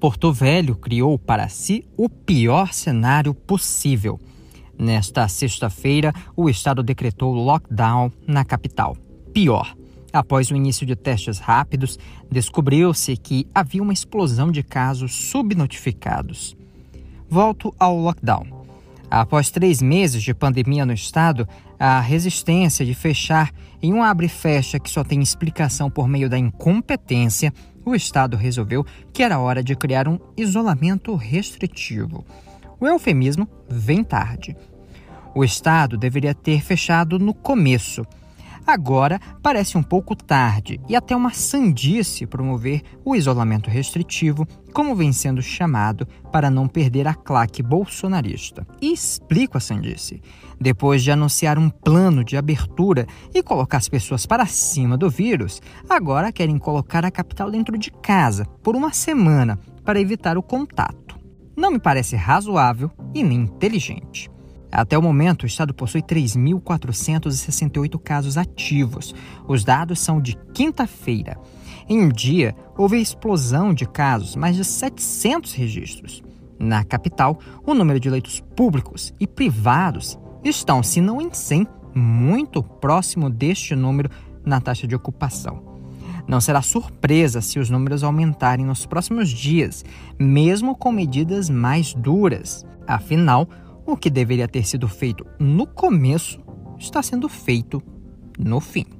Porto Velho criou para si o pior cenário possível. Nesta sexta-feira, o estado decretou lockdown na capital. Pior, após o início de testes rápidos, descobriu-se que havia uma explosão de casos subnotificados. Volto ao lockdown. Após três meses de pandemia no estado, a resistência de fechar em um abre-fecha que só tem explicação por meio da incompetência, o estado resolveu que era hora de criar um isolamento restritivo. O eufemismo vem tarde. O estado deveria ter fechado no começo Agora parece um pouco tarde e até uma sandice promover o isolamento restritivo, como vem sendo chamado, para não perder a claque bolsonarista. E explico a sandice. Depois de anunciar um plano de abertura e colocar as pessoas para cima do vírus, agora querem colocar a capital dentro de casa por uma semana para evitar o contato. Não me parece razoável e nem inteligente. Até o momento, o estado possui 3.468 casos ativos. Os dados são de quinta-feira. Em um dia, houve explosão de casos, mais de 700 registros. Na capital, o número de leitos públicos e privados estão, se não em 100, muito próximo deste número na taxa de ocupação. Não será surpresa se os números aumentarem nos próximos dias, mesmo com medidas mais duras. Afinal, o que deveria ter sido feito no começo está sendo feito no fim.